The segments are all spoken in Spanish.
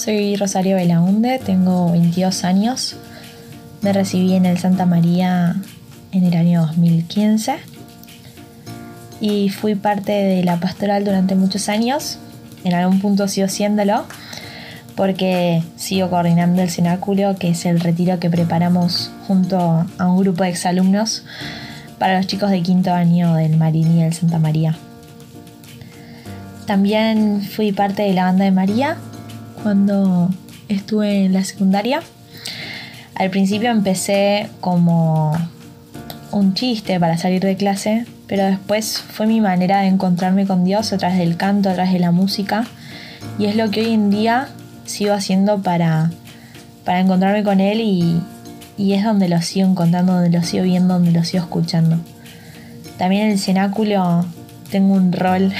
soy Rosario Belaunde, tengo 22 años. Me recibí en el Santa María en el año 2015 y fui parte de la pastoral durante muchos años. En algún punto sigo siéndolo porque sigo coordinando el cenáculo, que es el retiro que preparamos junto a un grupo de exalumnos para los chicos de quinto año del Marini del Santa María. También fui parte de la banda de María cuando estuve en la secundaria. Al principio empecé como un chiste para salir de clase, pero después fue mi manera de encontrarme con Dios a través del canto, a través de la música, y es lo que hoy en día sigo haciendo para, para encontrarme con Él y, y es donde lo sigo encontrando, donde lo sigo viendo, donde lo sigo escuchando. También en el cenáculo tengo un rol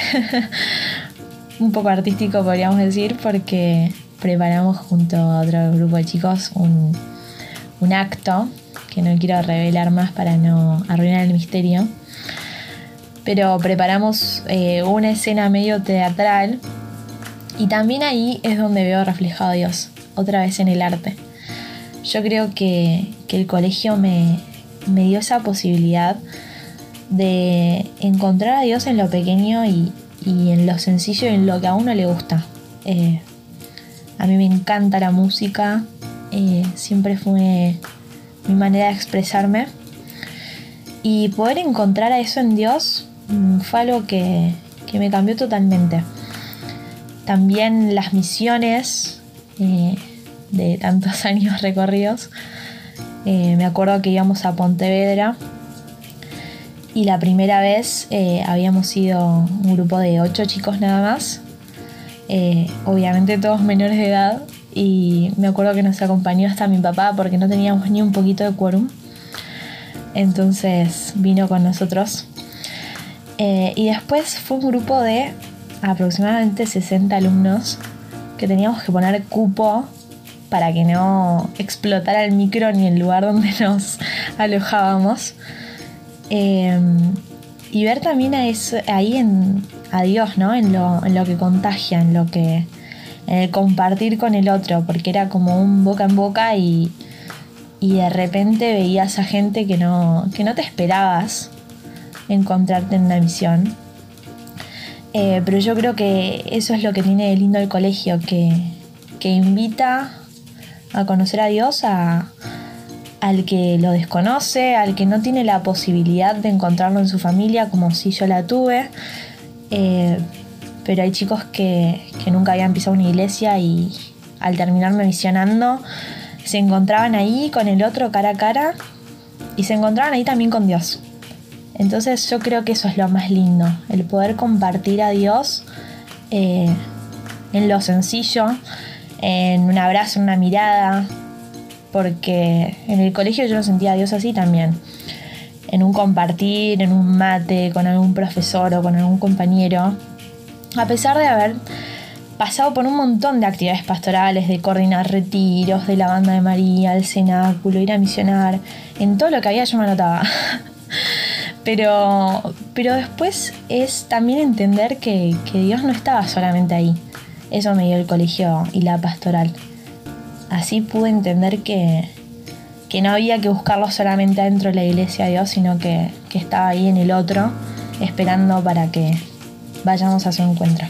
un poco artístico, podríamos decir, porque preparamos junto a otro grupo de chicos un, acto que no quiero revelar más para no arruinar el misterio. Pero preparamos eh, una escena medio teatral y también ahí es donde veo reflejado a Dios, otra vez en el arte. Yo creo que, el colegio me, dio esa posibilidad de encontrar a Dios en lo pequeño y, en lo sencillo y en lo que a uno le gusta. Eh, a mí me encanta la música, eh, siempre fue mi manera de expresarme. Y poder encontrar a eso en Dios mm, fue algo que, me cambió totalmente. También las misiones eh, de tantos años recorridos. Me acuerdo que íbamos a Pontevedra y la primera vez eh, habíamos sido un grupo de ocho chicos nada más, eh, obviamente todos menores de edad y me acuerdo que nos acompañó hasta mi papá porque no teníamos ni un poquito de quórum. Entonces vino con nosotros. y después fue un grupo de aproximadamente 60 alumnos que teníamos que poner cupo para que no explotara el micro ni el lugar donde nos alojábamos. Em, y ver también a eso, ahí en, a Dios, ¿no? En lo, que contagia, en lo que. el compartir con el otro, porque era como un boca en boca y, de repente veías a gente que no, que no te esperabas encontrarte en una misión. Eh, pero yo creo que eso es lo que tiene de lindo el colegio, que, invita a conocer a Dios al que lo desconoce, al que no tiene la posibilidad de encontrarlo en su familia como si yo la tuve. Eh, pero hay chicos que, nunca habían pisado una iglesia y al terminarme visionando se encontraban ahí con el otro cara a cara y se encontraban ahí también con Dios. Entonces yo creo que eso es lo más lindo, el poder compartir a Dios eh, en lo sencillo, en un abrazo, en una mirada, porque en el colegio yo lo sentía a Dios así también, en un compartir, en un mate con algún profesor o con algún compañero, a pesar de haber pasado por un montón de actividades pastorales, de coordinar retiros, de la banda de María, el cenáculo, ir a misionar, en todo lo que había yo me anotaba. pero, pero después es también entender que, que Dios no estaba solamente ahí eso me dio el colegio y la pastoral. Así pude entender que, no había que buscarlo solamente dentro de la iglesia de Dios, sino que, que estaba ahí en el otro, esperando para que vayamos a su encuentro.